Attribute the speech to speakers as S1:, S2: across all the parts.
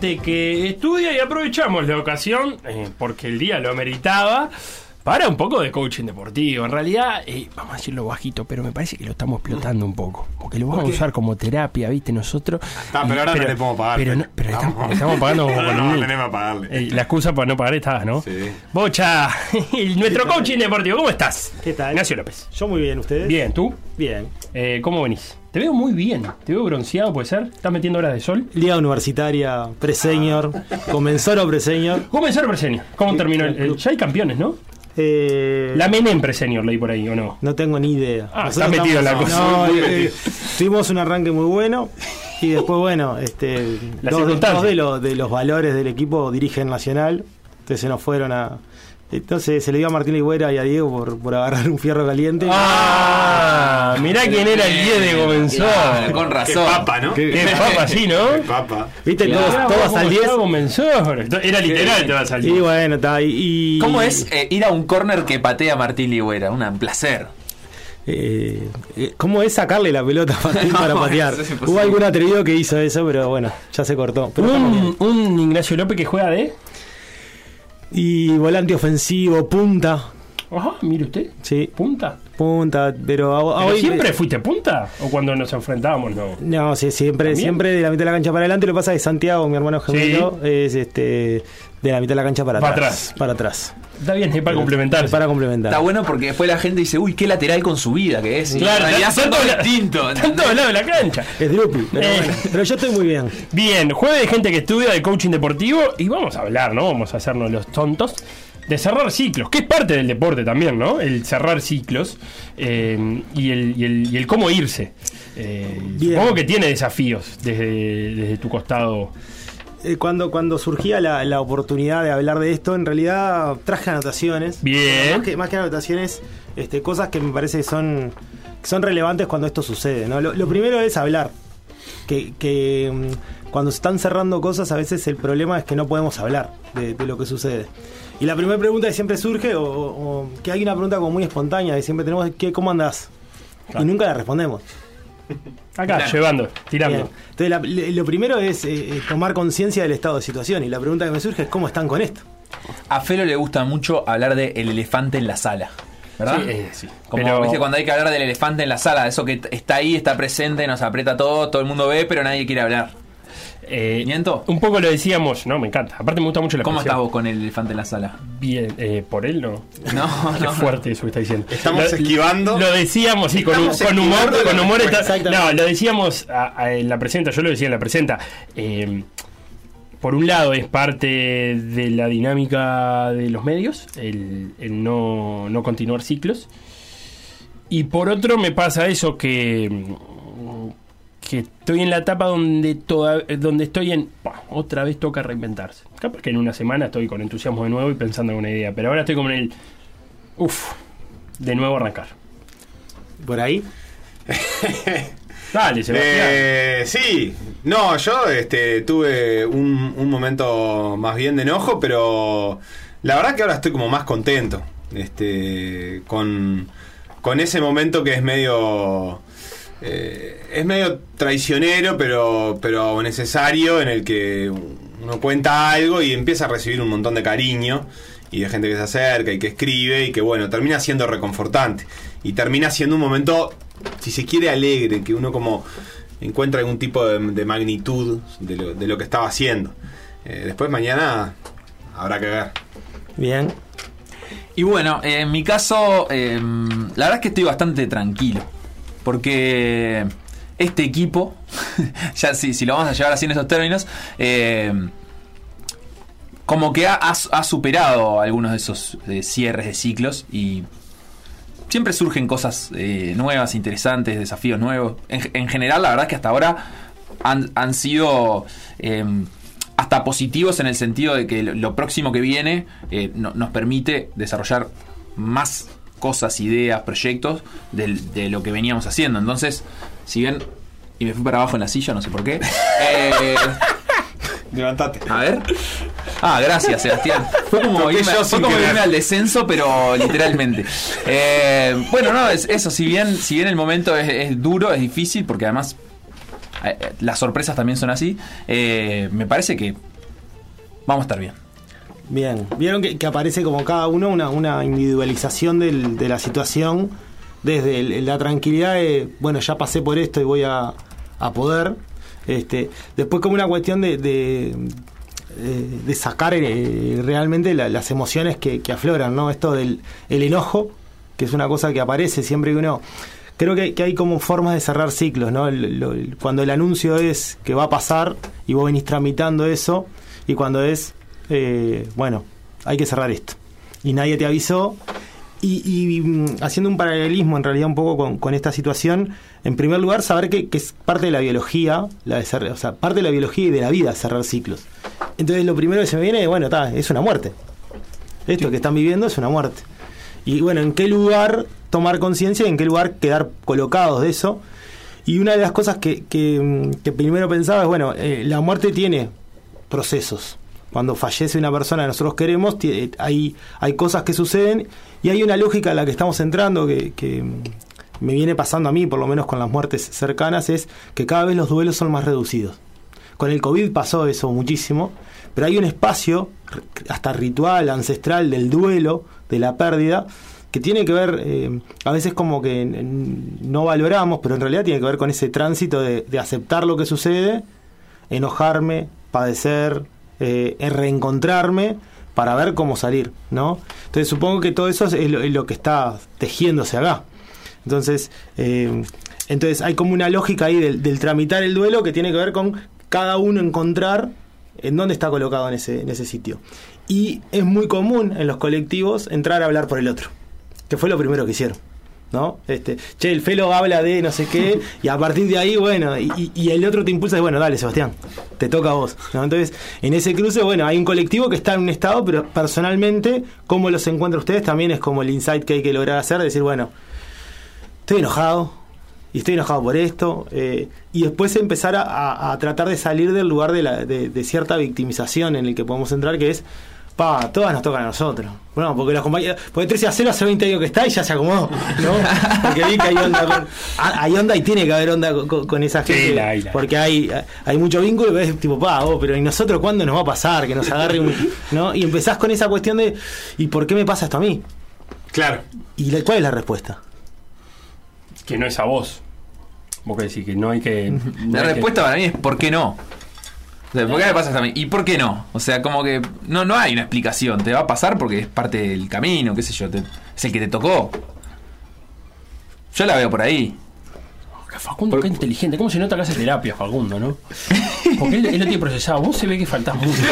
S1: Gente que estudia y aprovechamos la ocasión, eh, porque el día lo ameritaba, para un poco de coaching deportivo. En realidad, eh, vamos a decirlo bajito, pero me parece que lo estamos explotando un poco. Porque lo vamos a usar como terapia, ¿viste? Nosotros.
S2: Está, pero ahora no le podemos pagar.
S1: Pero, no- pero estamos, estamos pagando como con
S2: No,
S1: un-
S2: tenemos que pagarle.
S1: Eh, la excusa para no pagar está, ¿no?
S2: Sí.
S1: Bocha, nuestro coaching deportivo, ¿cómo estás?
S3: ¿Qué tal?
S1: Ignacio López.
S3: Yo muy bien, ¿ustedes?
S1: Bien, ¿tú?
S3: Bien.
S1: Eh, ¿Cómo venís? Te veo muy bien. Te veo bronceado, ¿puede ser? ¿Estás metiendo horas de sol?
S3: Liga Universitaria, pre-senior.
S1: ¿Cómo comenzó el presenio? ¿Cómo terminó? el- el- ya hay campeones, ¿no?
S3: Eh,
S1: La Menem presenio leí por ahí, ¿o no?
S3: No tengo ni idea.
S1: Ah, está metido en la cosa.
S3: No, eh, tuvimos un arranque muy bueno y después, bueno, este, dos, dos de, los, de los valores del equipo dirigen Nacional, entonces se nos fueron a... Entonces se le dio a Martín Ligüera y a Diego por, por agarrar un fierro caliente.
S1: ¡Ah! Mirá quién era el 10 de comenzó.
S4: Claro, con
S2: Qué
S4: razón.
S2: papa, ¿no?
S1: Qué papa, sí, ¿no?
S2: Qué papa.
S3: ¿Viste?
S4: Claro.
S3: Todos, todos al
S1: cómo
S3: 10.
S1: ya comenzó. Era literal, te vas al
S3: Y
S1: 10.
S3: bueno, está. Y, y-
S4: ¿Cómo es eh, ir a un corner que patea Martín Ligüera? Un placer.
S3: Eh, eh, ¿Cómo es sacarle la pelota a Martín
S4: No,
S3: para patear?
S4: es.
S3: Hubo algún atrevido que hizo eso, pero bueno, ya se cortó. Pero.
S1: Un, un Ignacio López que juega de.
S3: Y volante ofensivo, punta.
S1: Ajá, mire usted.
S3: Sí,
S1: ¿Punta?
S3: punta, pero, a- a
S1: ¿Pero
S3: hoy-
S1: siempre fuiste punta? ¿O cuando nos enfrentábamos, no?
S3: No, sí, siempre,
S1: ¿También?
S3: siempre de la mitad de la cancha para adelante. Lo que pasa es que Santiago, mi hermano gemelo, es este de la mitad de la cancha para
S1: Para
S3: atrás.
S1: atrás.
S3: Para atrás.
S1: Está bien, es para complementar.
S3: Para complementar.
S4: Está bueno porque después la gente dice, uy, qué lateral con su vida que es. Y
S1: Claro,
S4: realidad
S1: está- todo-. Está en todos lados de la cancha.
S3: Es Drupi, pero,
S1: Eh.
S3: bueno. pero yo estoy muy bien.
S1: Bien, jueves de gente que estudia de coaching deportivo y vamos a hablar, ¿no? Vamos a hacernos los tontos. De cerrar ciclos, que es parte del deporte también, ¿no? El cerrar ciclos eh, y, el, y, el, y el cómo irse. Eh, supongo que tiene desafíos desde, desde tu costado.
S3: Eh, cuando, cuando surgía la, la oportunidad de hablar de esto, en realidad traje anotaciones.
S1: Bien.
S3: Más que, más que anotaciones, este, cosas que me parece que son, que son relevantes cuando esto sucede. ¿no? Lo, lo primero es hablar. Que, que, mm, cuando se están cerrando cosas, a veces el problema es que no podemos hablar de, de lo que sucede. Y la primera pregunta que siempre surge, o, o que hay una pregunta como muy espontánea, que siempre tenemos, que ¿cómo andás? Y nunca la respondemos.
S1: Acá,
S4: Claro.
S1: llevando, tirando.
S3: Bien. Entonces, la- le- lo primero es eh, eh, tomar conciencia del estado de situación. Y la pregunta que me surge es cómo están con esto.
S4: A Felo le gusta mucho hablar de el elefante en la sala. ¿Verdad?
S1: Sí, eh, sí.
S4: Como
S1: Pero-
S4: viste cuando hay que hablar del elefante en la sala, eso que está ahí, está presente, nos aprieta todo, todo el mundo ve, pero nadie quiere hablar.
S1: Eh,
S4: ¿Miento?
S1: Un poco lo decíamos, no, me encanta. Aparte me gusta mucho la
S4: ¿Cómo estás vos con el elefante en la sala?
S1: Bien, eh, por él no.
S4: No,
S1: Qué
S4: no.
S1: fuerte eso que está diciendo.
S2: Estamos
S1: Lo-
S2: esquivando.
S1: Lo decíamos, sí, con, humor, con humor está-. No, lo decíamos a- a- en la presenta, yo lo decía en la presenta. eh, por un lado es parte de la dinámica de los medios, el, el no, no continuar ciclos. Y por otro me pasa eso que, que estoy en la etapa donde, toda, donde estoy en... "Pah, otra vez toca reinventarse. Capaz que en una semana estoy con entusiasmo de nuevo y pensando en una idea, pero ahora estoy como en el... Uf, de nuevo arrancar.
S3: Por ahí.
S1: Dale, Sebastián.
S2: Eh, sí, no, yo este, tuve un, un momento más bien de enojo, pero la verdad que ahora estoy como más contento. Este, con, con ese momento que es medio. Eh, es medio traicionero, pero, pero necesario, en el que uno cuenta algo y empieza a recibir un montón de cariño y de gente que se acerca y que escribe y que, bueno, termina siendo reconfortante. Y termina siendo un momento, si se quiere, alegre, que uno como encuentra algún tipo de, de magnitud de lo, de lo que estaba haciendo. Eh, después mañana habrá que ver.
S3: Bien.
S4: Y bueno, eh, en mi caso, eh, la verdad es que estoy bastante tranquilo. Porque este equipo, ya si, si lo vamos a llevar así en esos términos, eh, como que ha, superado algunos de esos cierres de ciclos y siempre surgen cosas eh, nuevas, interesantes, desafíos nuevos. En, en general, la verdad es que hasta ahora han, sido eh, hasta positivos en el sentido de que lo, próximo que viene no- nos permite desarrollar más cosas, ideas, proyectos del- de lo que veníamos haciendo. Entonces, si bien... Y me fui para abajo en la silla, no sé por qué. eh,
S2: Levantate.
S4: a ver. Ah, gracias, Sebastián. Fue como, irme,
S2: yo
S4: fue como irme al descenso, pero literalmente. Eh, bueno, no, es eso. Si bien, si bien el momento es, es duro, es difícil, porque además eh, eh, las sorpresas también son así, eh, me parece que vamos a estar bien.
S3: Bien, vieron que, aparece como cada uno una, una individualización del- de la situación, desde el- la tranquilidad de, bueno, ya pasé por esto y voy a, poder. Este, después como una cuestión de, de, eh, sacar eh, realmente la- las emociones que, afloran, ¿no? Esto del el enojo, que es una cosa que aparece siempre que uno... Creo que, hay como formas de cerrar ciclos, ¿no? Cuando el anuncio es que va a pasar y vos venís tramitando eso, y cuando es, eh, bueno, hay que cerrar esto. Y nadie te avisó. Y, y, mm, haciendo un paralelismo en realidad un poco con, con esta situación, en primer lugar saber que, que es parte de la biología, la de cerrar- o sea, parte de la biología y de la vida cerrar ciclos. Entonces lo primero que se me viene, bueno, está, es una muerte. Esto que están viviendo es una muerte. Y bueno, ¿en qué lugar tomar conciencia y en qué lugar quedar colocados de eso? Y una de las cosas que, que, mm, que primero pensaba es, bueno, eh, la muerte tiene procesos. Cuando fallece una persona que nosotros queremos, eh, hay, hay cosas que suceden y hay una lógica a la que estamos entrando que, que, me viene pasando a mí, por lo menos con las muertes cercanas, es que cada vez los duelos son más reducidos. Con el COVID pasó eso muchísimo, pero hay un espacio, hasta ritual, ancestral, del duelo, de la pérdida, que tiene que ver, eh, a veces como que no valoramos, pero en realidad tiene que ver con ese tránsito de, de aceptar lo que sucede, enojarme, padecer, eh, reencontrarme para ver cómo salir, ¿no? Entonces supongo que todo eso es lo, es lo que está tejiéndose acá. Entonces, eh, entonces hay como una lógica ahí del, del tramitar el duelo que tiene que ver con cada uno encontrar en dónde está colocado en ese, en ese sitio. Y es muy común en los colectivos entrar a hablar por el otro, que fue lo primero que hicieron. ¿No? Este, che, el Felo habla de no sé qué, y a partir de ahí, bueno, y, y- y el otro te impulsa, y bueno, dale, Sebastián, te toca a vos. Entonces, en ese cruce, bueno, hay un colectivo que está en un estado, pero personalmente, cómo los encuentra ustedes también es como el insight que hay que lograr hacer, decir, bueno, estoy enojado y estoy enojado por esto eh, y después empezar a, tratar de salir del lugar de, la, de cierta victimización en el que podemos entrar que es pa, todas nos tocan a nosotros bueno, porque los compañeros porque 13 a 0 hace 20 años que está y ya se acomodó ¿no? porque vi que hay onda con- ah, hay onda y tiene que haber onda con, con- esa
S1: Sí,
S3: gente
S1: la la
S3: porque hay, hay mucho vínculo y ves tipo pa, oh, pero y nosotros cuándo nos va a pasar que nos agarre un ¿no? y empezás con esa cuestión de ¿y por qué me pasa esto a mí?
S2: Claro.
S3: ¿y la- cuál es la respuesta?
S1: Que no es a vos. Vos que decís que no hay que. no
S4: La
S1: hay que-
S4: respuesta para mí es ¿por qué no? ¿Por qué me pasa mí? ¿Y por qué no? O sea, como que no, no hay una explicación. Te va a pasar porque es parte del camino, qué sé yo. es el que te tocó. Yo la veo por ahí.
S1: Facundo, qué inteligente. ¿Cómo se nota que hace terapia, Facundo, no? Porque él, él lo tiene procesado. Vos se ve que faltás mucho.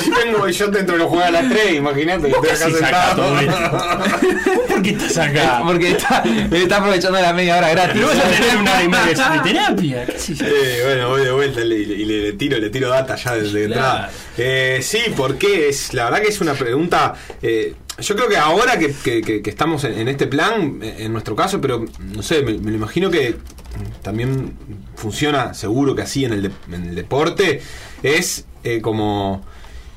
S2: Si vengo y yo dentro de los juegos a las 3, imagínate que estoy acá sentado.
S1: esto. ¿Por qué estás acá?
S4: Porque está, está aprovechando la media hora gratis.
S1: Pero vas a tener una hora y media de terapia.
S2: Eh, bueno, voy de vuelta y le, y le- le tiro, le tiro data ya desde
S1: Claro.
S2: entrada. Eh, sí, porque es, la verdad que es una pregunta. eh, yo creo que ahora que, que- que- que estamos en, en este plan, eh, en nuestro caso, pero no sé, me, me lo imagino que también funciona seguro que así en el, de- en el deporte, es eh, como.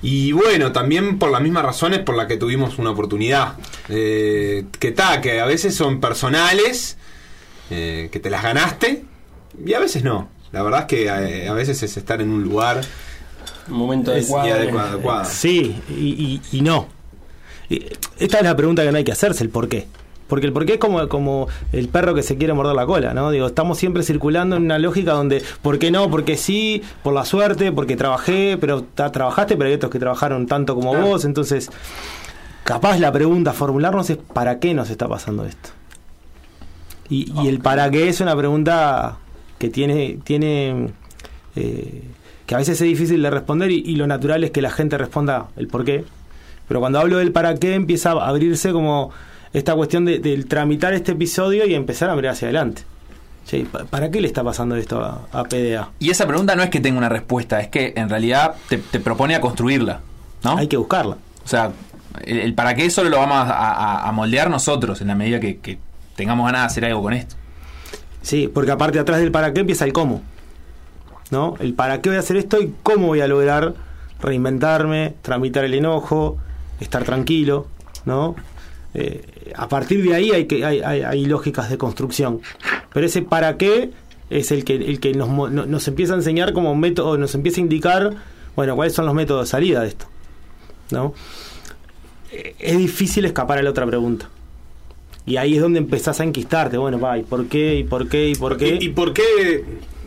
S2: Y bueno, también por las mismas razones por las que tuvimos una oportunidad. Eh, que ta, que a veces son personales, eh, que te las ganaste, y a veces no. La verdad es que a veces es estar en un lugar
S1: Un momento
S2: es-
S1: adecuado.
S2: y adecuado. adecuado.
S3: Sí, y, y- y no. Esta es la pregunta que no hay que hacerse, el por qué. Porque el por qué es como, como el perro que se quiere morder la cola, ¿no? Digo, estamos siempre circulando en una lógica donde, ¿por qué no? Porque sí, por la suerte, porque trabajé, pero trabajaste, pero hay otros que trabajaron tanto como
S2: Claro.
S3: vos, entonces, capaz la pregunta a formularnos es, ¿para qué nos está pasando esto? Y, y el para qué es una pregunta que tiene, tiene eh, que a veces es difícil de responder y, y lo natural es que la gente responda el por qué. Pero cuando hablo del para qué empieza a abrirse como esta cuestión de, del tramitar este episodio y empezar a mirar hacia adelante. Sí, ¿Para qué le está pasando esto a, a PDA?
S4: Y esa pregunta no es que tenga una respuesta, es que en realidad te, te propone a construirla. ¿no?
S3: Hay que buscarla.
S4: O sea, el, el para qué solo lo vamos a, a- a moldear nosotros en la medida que, que tengamos ganas de hacer algo con esto.
S3: Sí, porque aparte atrás del para qué empieza el cómo. ¿No? El para qué voy a hacer esto y cómo voy a lograr reinventarme, tramitar el enojo, estar tranquilo, ¿no? Eh, a partir de ahí hay, que, hay, hay, lógicas de construcción. Pero ese para qué es el que, el que nos, nos empieza a enseñar como método, nos empieza a indicar, bueno, cuáles son los métodos de salida de esto. ¿No? Eh, Es difícil escapar a la otra pregunta. Y ahí es donde empezás a enquistarte. Bueno, va, ¿y por qué? ¿Y por qué? ¿Y por qué?
S2: ¿Y, por qué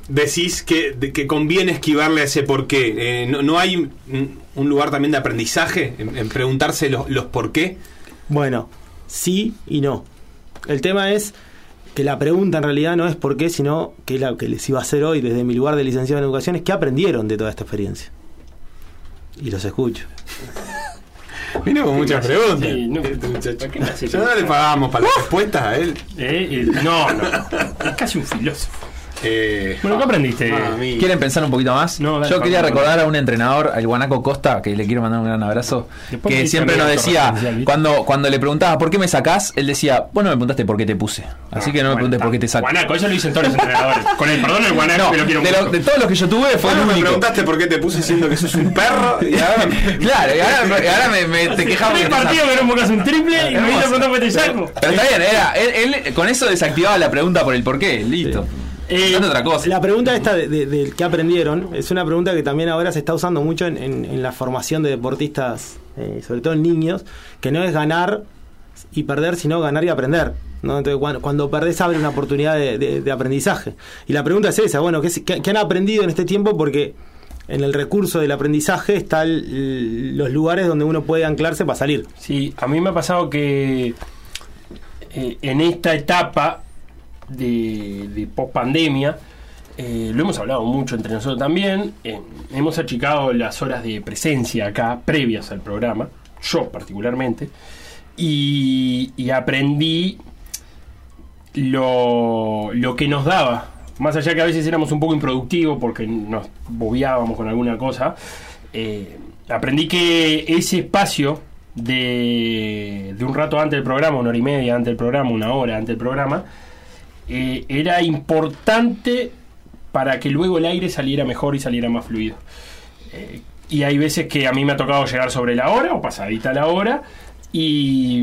S2: decís que, que conviene esquivarle a ese por qué? Eh, no, no hay un, lugar también de aprendizaje en, en preguntarse los, los por qué?
S3: Bueno, sí y no. El tema es que la pregunta en realidad no es por qué, sino que la que les iba a hacer hoy desde mi lugar de licenciado en educación es qué aprendieron de toda esta experiencia. Y los escucho.
S2: Vino con muchas preguntas.
S1: Sí, no,
S2: este muchacho.
S1: ¿por qué me hace
S2: Ya no le pagamos para las respuestas a él.
S1: Eh, eh, no, no, es casi un filósofo.
S2: Eh,
S1: Bueno, ¿qué aprendiste?
S2: ah, mi-
S4: ¿Quieren pensar un poquito más?
S1: No, dale,
S4: Yo quería recordar a un entrenador, al Guanaco Costa, que le quiero mandar un gran abrazo,
S1: Después
S4: que siempre nos decía,
S1: ¿viste?
S4: cuando, cuando le preguntaba ¿por qué me sacás? Él decía, vos no me preguntaste por qué te puse. Así que no me
S1: Bueno,
S4: preguntes por qué te saco.
S1: Guanaco, eso lo dicen todos los entrenadores. Con el perdón del Guanaco,
S4: No,
S1: que lo quiero
S4: de, lo- de todos los que yo tuve fue
S2: Bueno,
S4: el
S2: me preguntaste por qué te puse diciendo que sos un perro y ahora
S4: Claro, y ahora, y ahora me, me- te quejaba te
S1: partidos que no invocas un triple y me a preguntar por qué te saco.
S4: Pero está bien, era, él, él con eso desactivaba la pregunta por el por qué, listo.
S1: Eh,
S4: Date otra cosa.
S3: La pregunta esta de, de- del que aprendieron es una pregunta que también ahora se está usando mucho en, en- en la formación de deportistas, eh, sobre todo en niños, que no es ganar y perder, sino ganar y aprender. ¿no? Entonces, cuando, cuando perdés abre una oportunidad de, de- de aprendizaje. Y la pregunta es esa, bueno, ¿qué, es- qué- qué han aprendido en este tiempo? Porque en el recurso del aprendizaje están los lugares donde uno puede anclarse para salir.
S1: Sí, a mí me ha pasado que eh, en esta etapa de, de post pandemia, lo hemos hablado mucho entre nosotros también, eh, hemos achicado las horas de presencia acá, previas al programa, yo particularmente, y, y aprendí lo, lo que nos daba. Más allá que a veces éramos un poco improductivos porque nos bobeábamos con alguna cosa, eh, aprendí que ese espacio de, de un rato antes del programa, una hora y media antes del programa, una hora antes del programa, eh, era importante para que luego el aire saliera mejor y saliera más fluido. Eh, y hay veces que a mí me ha tocado llegar sobre la hora o pasadita la hora y,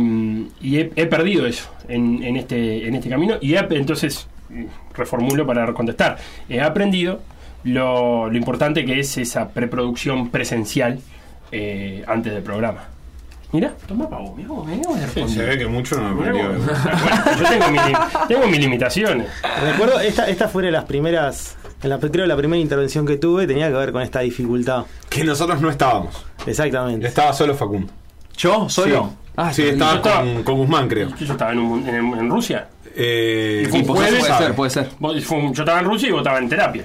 S1: y he, perdido eso en, en este, en este camino y entonces mm, reformulo para contestar. He aprendido lo, lo importante que es esa preproducción presencial eh, antes del programa. Mira, toma pavo, mira cómo me respondí.
S2: se ve que mucho no me aprendió.
S1: Bueno, yo tengo, mi- tengo mis limitaciones.
S3: Recuerdo, esta, esta fue de las primeras, en la, creo la primera intervención que tuve tenía que ver con esta dificultad.
S2: Que nosotros no estábamos.
S3: Exactamente.
S2: Estaba solo Facundo.
S4: ¿Yo? ¿Solo?
S2: Sí,
S4: Ah,
S2: sí estaba
S1: yo estaba-
S2: con, con Guzmán, creo.
S1: Yo estaba en, un- en- en Rusia.
S2: Eh,
S1: Y fue un
S2: vos
S1: jueves,
S4: puede ser, puede ser.
S1: Vos- fue un- Yo estaba en Rusia y vos estabas en terapia.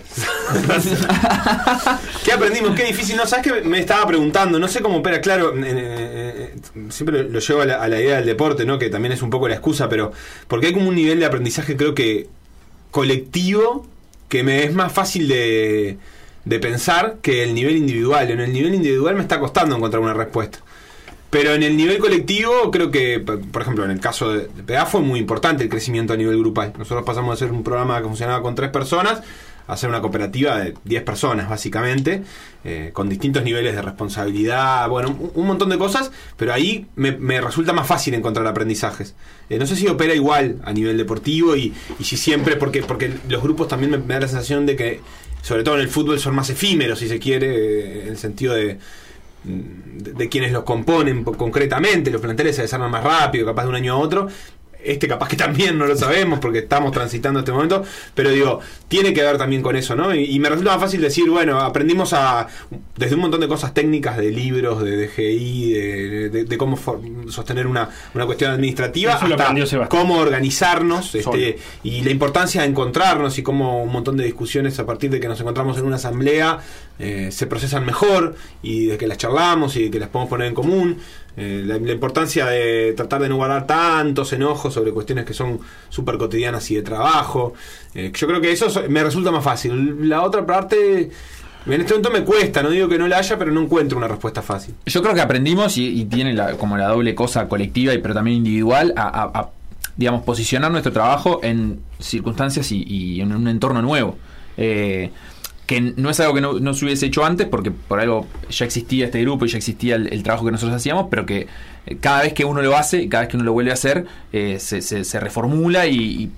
S2: ¿Qué aprendimos? Qué difícil. No, ¿sabes qué me estaba preguntando? No sé cómo opera, claro. eh, eh, eh, siempre lo llevo a la, a la idea del deporte, ¿no? Que también es un poco la excusa, pero. Porque hay como un nivel de aprendizaje, creo que. colectivo, que me es más fácil de. de pensar que el nivel individual. En el nivel individual me está costando encontrar una respuesta. Pero en el nivel colectivo, creo que, por ejemplo, en el caso de PA fue muy importante el crecimiento a nivel grupal. Nosotros pasamos de ser un programa que funcionaba con tres personas a ser una cooperativa de 10 personas, básicamente, eh, con distintos niveles de responsabilidad, bueno, un, un montón de cosas, pero ahí me, me resulta más fácil encontrar aprendizajes. Eh, no sé si opera igual a nivel deportivo y, y si siempre, porque, porque los grupos también me, me da la sensación de que, sobre todo en el fútbol, son más efímeros, si se quiere, eh, en el sentido de de, quienes los componen po- concretamente, los planteles se desarman más rápido, capaz de un año a otro. Este capaz que también no lo sabemos porque estamos transitando este momento, pero digo, tiene que ver también con eso, ¿no? Y, y me resulta más fácil decir, bueno, aprendimos a desde un montón de cosas técnicas, de libros, de DGI, de, de- de cómo for- sostener una, una cuestión administrativa,
S1: Eso
S2: hasta cómo organizarnos, este, y la importancia de encontrarnos y cómo un montón de discusiones a partir de que nos encontramos en una asamblea eh, se procesan mejor y de que las charlamos y de que las podemos poner en común. Eh, la, importancia de tratar de no guardar tantos enojos sobre cuestiones que son súper cotidianas y de trabajo. Eh, yo creo que eso so- me resulta más fácil. La otra parte, en este momento me cuesta, no digo que no la haya, pero no encuentro una respuesta fácil.
S4: Yo creo que aprendimos y, tiene la- como la doble cosa colectiva y pero también individual a, digamos posicionar nuestro trabajo en circunstancias y, y en un entorno nuevo. Eh, que no es algo que no, no se hubiese hecho antes porque por algo ya existía este grupo y ya existía el, trabajo que nosotros hacíamos, pero que eh, cada vez que uno lo hace cada vez que uno lo vuelve a hacer, eh, se, se- reformula y,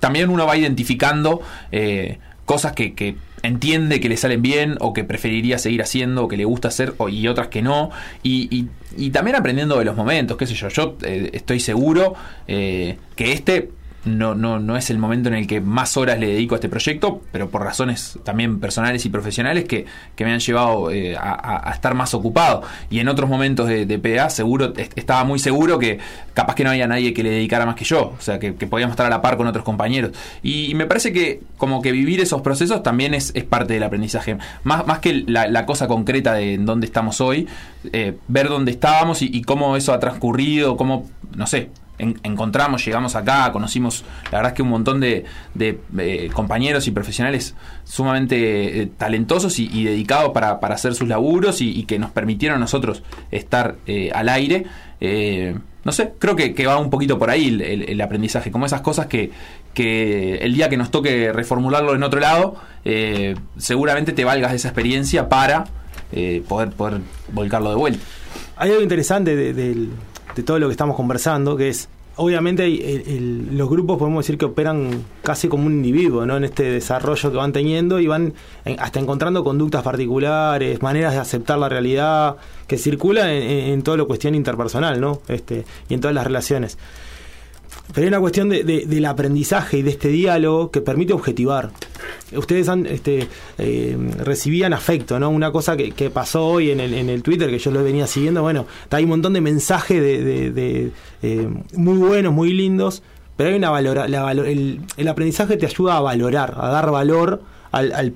S4: también uno va identificando eh, cosas que, que entiende que le salen bien o que preferiría seguir haciendo o que le gusta hacer o- y otras que no. Y, y- también aprendiendo de los momentos, qué sé yo. Yo estoy seguro que este no, no, no es el momento en el que más horas le dedico a este proyecto, pero por razones también personales y profesionales que, que me han llevado eh, a, estar más ocupado. Y en otros momentos de, de PA seguro est- estaba muy seguro que capaz que no había nadie que le dedicara más que yo, o sea, que, que podíamos estar a la par con otros compañeros. Y, me parece que como que vivir esos procesos también es, es parte del aprendizaje. Más, más que la, cosa concreta de en dónde estamos hoy, eh, ver dónde estábamos y cómo eso ha transcurrido, cómo, no sé, en- encontramos, llegamos acá, conocimos, la verdad es que un montón de, eh, compañeros y profesionales sumamente eh, talentosos y, dedicados para, para hacer sus laburos y, que nos permitieron a nosotros estar eh, al aire. Eh, no sé, creo que, va un poquito por ahí el, aprendizaje, como esas cosas que, que el día que nos toque reformularlo en otro lado, seguramente te valgas de esa experiencia para poder, poder volcarlo de vuelta.
S3: Hay algo interesante de, del- de todo lo que estamos conversando, que es, obviamente el- el- los grupos podemos decir que operan casi como un individuo, ¿no? En este desarrollo que van teniendo y van en- hasta encontrando conductas particulares, maneras de aceptar la realidad, que circulan en, en, en toda la cuestión interpersonal, ¿no? Este, y en todas las relaciones. Pero hay una cuestión de- de- del aprendizaje y de este diálogo que permite objetivar. Ustedes han, este, eh, recibían afecto, ¿no? Una cosa que, que pasó hoy en el, en el Twitter, que yo lo venía siguiendo, bueno, hay un montón de mensajes de, de- eh, muy buenos, muy lindos, pero hay una valora, la el, el aprendizaje te ayuda a valorar, a dar valor al, al,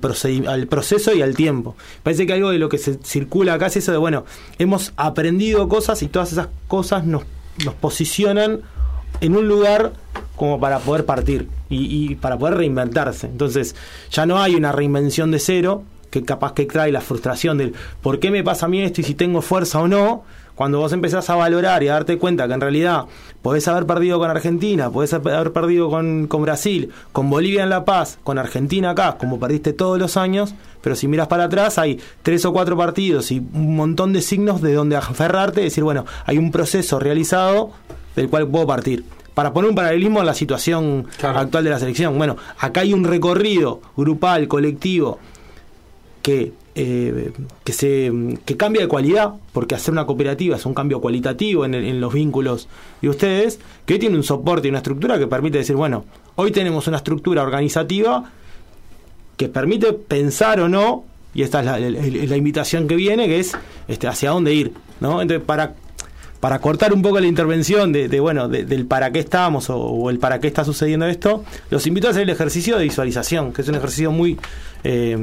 S3: al proceso y al tiempo. Parece que algo de lo que se circula acá es eso de, bueno, hemos aprendido cosas y todas esas cosas nos, nos posicionan en un lugar como para poder partir y, y para poder reinventarse. Entonces, ya no hay una reinvención de cero que capaz que trae la frustración del por qué me pasa a mí esto y si tengo fuerza o no. Cuando vos empezás a valorar y a darte cuenta que en realidad podés haber perdido con Argentina, podés haber perdido con, con Brasil, con Bolivia en La Paz, con Argentina acá, como perdiste todos los años, pero si miras para atrás hay tres o cuatro partidos y un montón de signos de donde aferrarte decir, bueno, hay un proceso realizado del cual puedo partir. Para poner un paralelismo a la situación
S2: Claro.
S3: actual de la selección. Bueno, acá hay un recorrido grupal, colectivo, que, eh, que, se, que cambia de cualidad, porque hacer una cooperativa es un cambio cualitativo en, el- en los vínculos de ustedes, que hoy tiene un soporte y una estructura que permite decir, bueno, hoy tenemos una estructura organizativa que permite pensar o no, y esta es la, la- la invitación que viene, que es este, hacia dónde ir. ¿no? Entonces, para, para cortar un poco la intervención de, bueno de- del para qué estamos o, el para qué está sucediendo esto, los invito a hacer el ejercicio de visualización, que es un ejercicio muy, eh,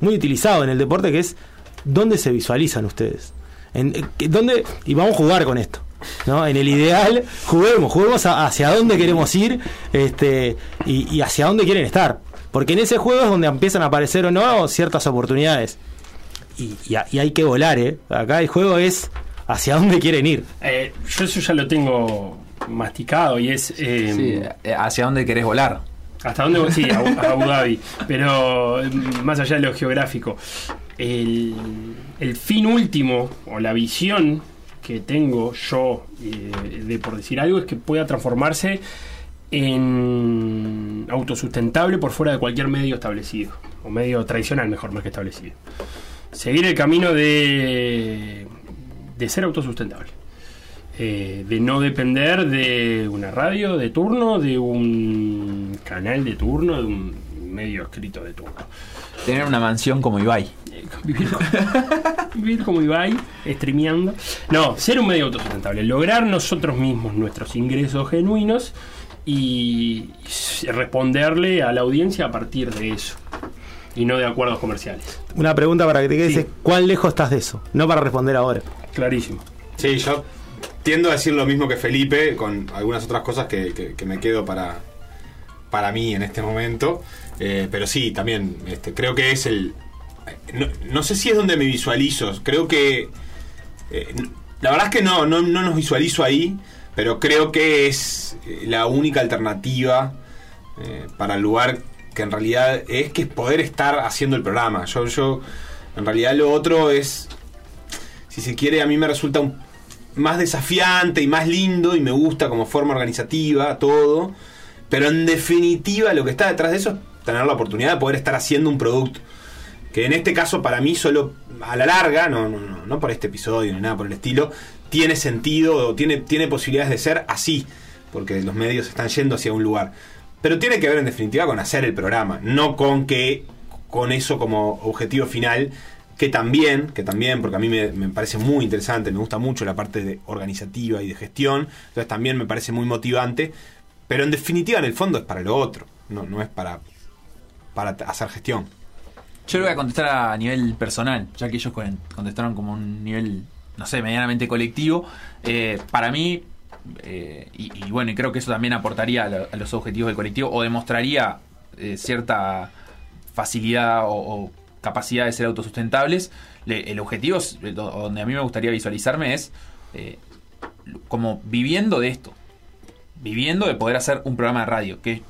S3: muy utilizado en el deporte, que es dónde se visualizan ustedes. Eh, ¿dónde, y vamos a jugar con esto. ¿no? En el ideal, juguemos, juguemos hacia dónde queremos ir este, y, hacia dónde quieren estar. Porque en ese juego es donde empiezan a aparecer o no ciertas oportunidades. Y, y hay que volar, ¿eh? Acá el juego es hacia dónde quieren ir.
S1: Eh, yo eso ya lo tengo masticado y es... eh,
S4: Sí, eh, ¿Hacia dónde querés volar?
S1: ¿Hasta dónde? Sí, a, a Abu Dhabi. Pero mm, más allá de lo geográfico, el, el fin último o la visión que tengo yo eh, de por decir algo es que pueda transformarse en autosustentable por fuera de cualquier medio establecido o medio tradicional mejor más que establecido seguir el camino de de ser autosustentable eh, de no depender de una radio de turno, de un canal de turno, de un medio escrito de turno.
S4: Tener una mansión como Ibai.
S1: Eh, Vivir, vivir como Ibai, streameando. No, ser un medio autosustentable, lograr nosotros mismos nuestros ingresos genuinos y responderle a la audiencia a partir de eso. y no de acuerdos comerciales.
S3: Una pregunta para que te quedes
S1: Sí.
S3: es, ¿cuán lejos estás de eso? No para responder ahora.
S1: Clarísimo.
S2: Sí, yo tiendo a decir lo mismo que Felipe, con algunas otras cosas que, que- me quedo para, para mí en este momento. Eh, pero sí, también este, creo que es el... No, no sé si es donde me visualizo, creo que... eh, la verdad es que no, no, no nos visualizo ahí, pero creo que es eh, la única alternativa para el lugar que en realidad es que es poder estar haciendo el programa. Yo, yo, en realidad lo otro es si se quiere, a mí me resulta un- más desafiante y más lindo y me gusta como forma organizativa, todo. Pero en definitiva lo que está detrás de eso es tener la oportunidad de poder estar haciendo un producto. Que en este caso para mí solo a la larga, no, no, no, no por este episodio ni nada por el estilo, tiene sentido o tiene, tiene posibilidades de ser así. Porque los medios están yendo hacia un lugar. Pero tiene que ver en definitiva con hacer el programa, no con que con eso como objetivo final que también, que también, porque a mí me, parece muy interesante, me gusta mucho la parte de organizativa y de gestión, entonces también me parece muy motivante, pero en definitiva en el fondo es para lo otro, no, no es para, para hacer gestión.
S4: Yo le voy a contestar a nivel personal, ya que ellos con- contestaron como un nivel, no sé, medianamente colectivo. Eh, para mí, eh, y, bueno, y creo que eso también aportaría a, lo- los objetivos del colectivo o demostraría eh, cierta facilidad o capacidad de ser autosustentables. Le- el objetivo, eh, do- donde a mí me gustaría visualizarme, es eh, como viviendo de esto, viviendo de poder hacer un programa de radio, que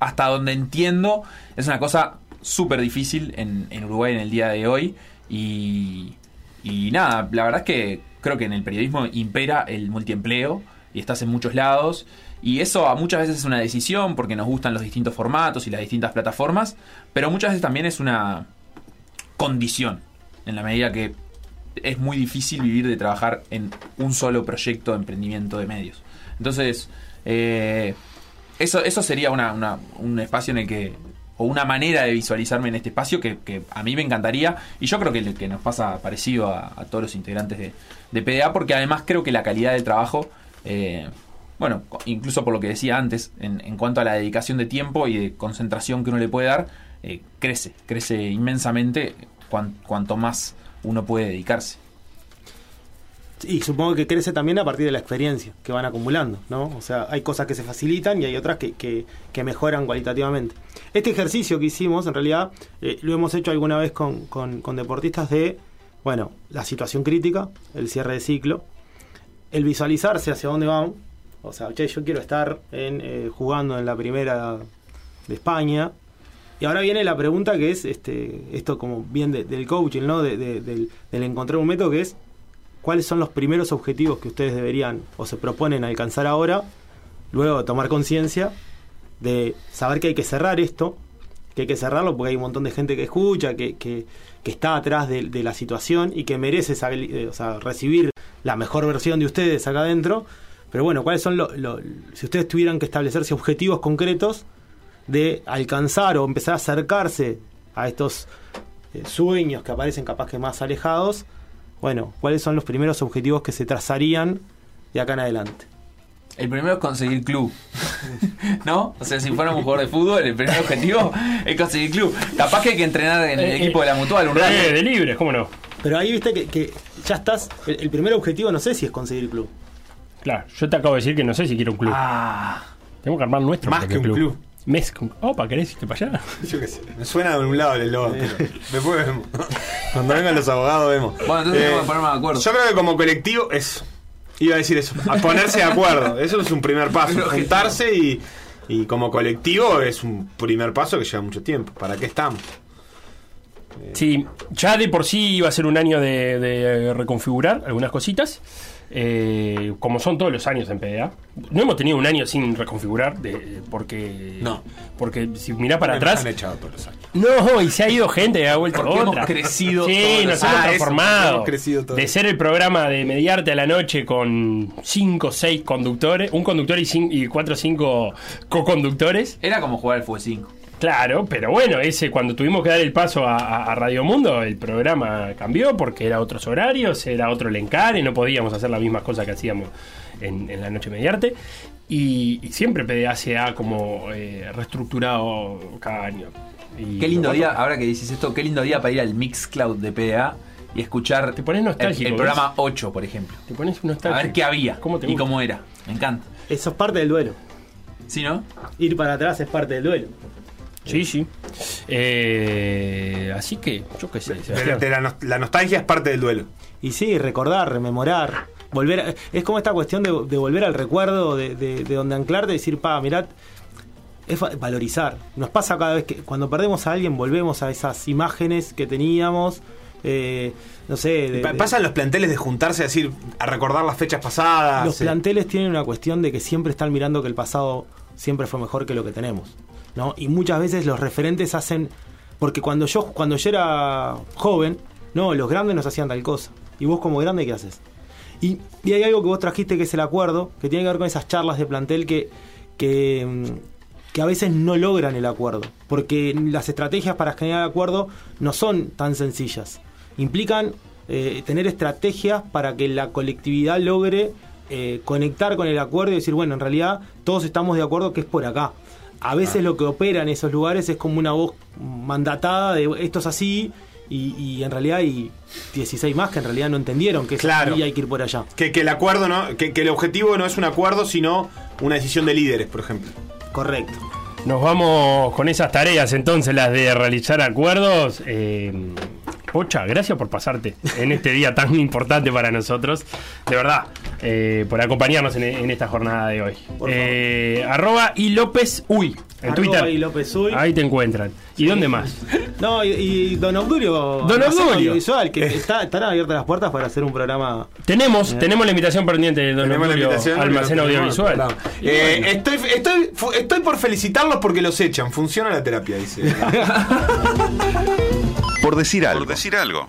S4: hasta donde entiendo es una cosa súper difícil en, Uruguay en el día de hoy y, y nada, la verdad es que creo que en el periodismo impera el multiempleo y estás en muchos lados y eso muchas veces es una decisión porque nos gustan los distintos formatos y las distintas plataformas, pero muchas veces también es una condición en la medida que es muy difícil vivir de trabajar en un solo proyecto de emprendimiento de medios. Entonces, eh, eso, eso sería una, un espacio en el que, o una manera de visualizarme en este espacio que, a mí me encantaría, y yo creo que, que nos pasa parecido a, todos los integrantes de, de PDA, porque además creo que la calidad del trabajo, eh, bueno, incluso por lo que decía antes, en, en cuanto a la dedicación de tiempo y de concentración que uno le puede dar, eh, crece, crece inmensamente cuan- cuanto más uno puede dedicarse.
S3: Y supongo que crece también a partir de la experiencia que van acumulando, ¿no? O sea, hay cosas que se facilitan y hay otras que, que- mejoran cualitativamente. Este ejercicio que hicimos, en realidad, eh, lo hemos hecho alguna vez con, con- con deportistas de, bueno, la situación crítica, el cierre de ciclo, el visualizarse hacia dónde van. O sea, che, yo quiero estar en, eh, jugando en la primera de España. Y ahora viene la pregunta que es, este, esto como bien de- del coaching, ¿no? De- de- del, del encontrar un método que es, ¿cuáles son los primeros objetivos que ustedes deberían o se proponen alcanzar ahora? Luego tomar conciencia de saber que hay que cerrar esto, que hay que cerrarlo porque hay un montón de gente que escucha, que, que, está atrás de, la situación y que merece saber, o sea, recibir la mejor versión de ustedes acá adentro. Pero bueno, ¿cuáles son los... si ustedes tuvieran que establecerse objetivos concretos de alcanzar o empezar a acercarse a estos eh, sueños que aparecen capaz que más alejados, bueno, ¿cuáles son los primeros objetivos que se trazarían de acá en adelante?
S4: El primero es conseguir club. ¿No? O sea, si fuéramos un jugador de fútbol, el primer objetivo es conseguir club. Capaz que hay que entrenar en el
S1: Eh,
S4: equipo de la mutual un rato.
S1: Eh, de libres, ¿cómo no?
S3: Pero ahí viste que, que ya estás, el, el primer objetivo no sé si es conseguir club.
S1: Claro, yo te acabo de decir que no sé si quiero un club.
S4: Ah,
S1: Tengo que armar nuestro
S2: Más que un club.
S1: Mes con- Opa, ¿querés irte para allá?
S2: Yo qué sé, me suena de un lado el pero después vemos. Cuando vengan los abogados vemos.
S4: Bueno, entonces
S2: Eh,
S4: tenemos que ponernos de acuerdo.
S2: Yo creo que como colectivo es. Iba a decir eso, a ponerse de acuerdo. Eso es un primer paso. Juntarse y, y como colectivo es un primer paso que lleva mucho tiempo. ¿Para qué estamos?
S1: Sí, ya de por sí iba a ser un año de, de reconfigurar algunas cositas. Eh, como son todos los años en PDA. No hemos tenido un año sin reconfigurar, de- porque.
S2: No.
S1: Porque si mirás para atrás.
S2: han echado todos los años.
S1: No, y se ha ido gente, ha vuelto
S4: Porque hemos
S1: otra.
S4: crecido
S1: Sí,
S4: todos
S1: nos
S4: los
S1: hemos
S2: años. Ah,
S1: transformado.
S2: hemos crecido todos.
S1: De ser el programa de mediarte a la noche con 5 o 6 conductores, un conductor y, cin- y 4 o 5 co-conductores.
S4: era como jugar al Fútbol 5.
S1: Claro, pero bueno, ese cuando tuvimos que dar el paso a, a- a Radio Mundo, el programa cambió porque era otros horarios, era otro encare, no podíamos hacer las mismas cosas que hacíamos en, en la noche mediarte. Y, y siempre PDA se ha como eh, reestructurado cada año. Y
S4: Qué lindo día, ahora que dices esto, qué lindo día para ir al Mixcloud de PDA y escuchar
S1: Te pones
S4: el,
S1: nostálgico,
S4: el
S1: ¿ves?
S4: programa 8, por ejemplo.
S1: Te pones una
S4: A ver qué había
S1: ¿Cómo te
S4: y cómo era. Me encanta.
S3: Eso es parte del duelo.
S4: ¿Sí, no?
S3: Ir para atrás es parte del duelo.
S1: Sí, sí. Eh, así que, yo qué sé.
S2: De-
S1: Sebastián.
S2: de la, nos- la nostalgia es parte del duelo.
S3: Y sí, recordar, rememorar, volver a- es como esta cuestión de, de volver al recuerdo, de, de- de donde anclarte y decir, pa, mirad, es va- valorizar. Nos pasa cada vez que cuando perdemos a alguien volvemos a esas imágenes que teníamos, eh, no sé, de-
S2: Pasan los planteles de juntarse a decir, a recordar las fechas pasadas.
S3: los
S2: eh.
S3: planteles tienen una cuestión de que siempre están mirando que el pasado siempre fue mejor que lo que tenemos, Y muchas veces los referentes hacen porque cuando yo cuando yo era joven, no, los grandes nos hacían tal cosa. Y vos como grande qué haces? Y, y hay algo que vos trajiste que es el acuerdo, que tiene que ver con esas charlas de plantel que que mm, que a veces no logran el acuerdo, porque las estrategias para generar acuerdo no son tan sencillas. Implican eh, tener estrategias para que la colectividad logre eh, conectar con el acuerdo y decir, bueno, en realidad todos estamos de acuerdo que es por acá. A veces lo que opera en esos lugares es como una voz mandatada de esto es así y, y en realidad hay 16 más que en realidad no entendieron que es
S2: Claro.
S3: así y hay que ir por allá.
S2: Que, que el acuerdo no, que, que el objetivo no es un acuerdo, sino una decisión de líderes, por ejemplo.
S3: Correcto.
S1: Nos vamos con esas tareas entonces, las de realizar acuerdos. Eh, Pocha, gracias por pasarte en este día tan importante para nosotros. De verdad, eh, por acompañarnos en, en esta jornada de hoy. Eh, arroba y López Uy en
S3: Arroba
S1: Twitter.
S3: y López Uy.
S1: Ahí te encuentran. ¿Y dónde más?
S3: No, y, y Don Obdulio.
S1: Don Obdulio.
S3: Audiovisual, que está, están abiertas las puertas para hacer un programa.
S1: Tenemos, tenemos la invitación pendiente de Don
S2: Tenemos la
S1: Obdulio,
S2: invitación,
S1: Almacén Audiovisual. Y
S2: Eh,
S1: bueno.
S2: estoy, estoy, estoy por felicitarlos porque los echan. Funciona la terapia, dice.
S5: Por decir algo.
S6: Por decir algo.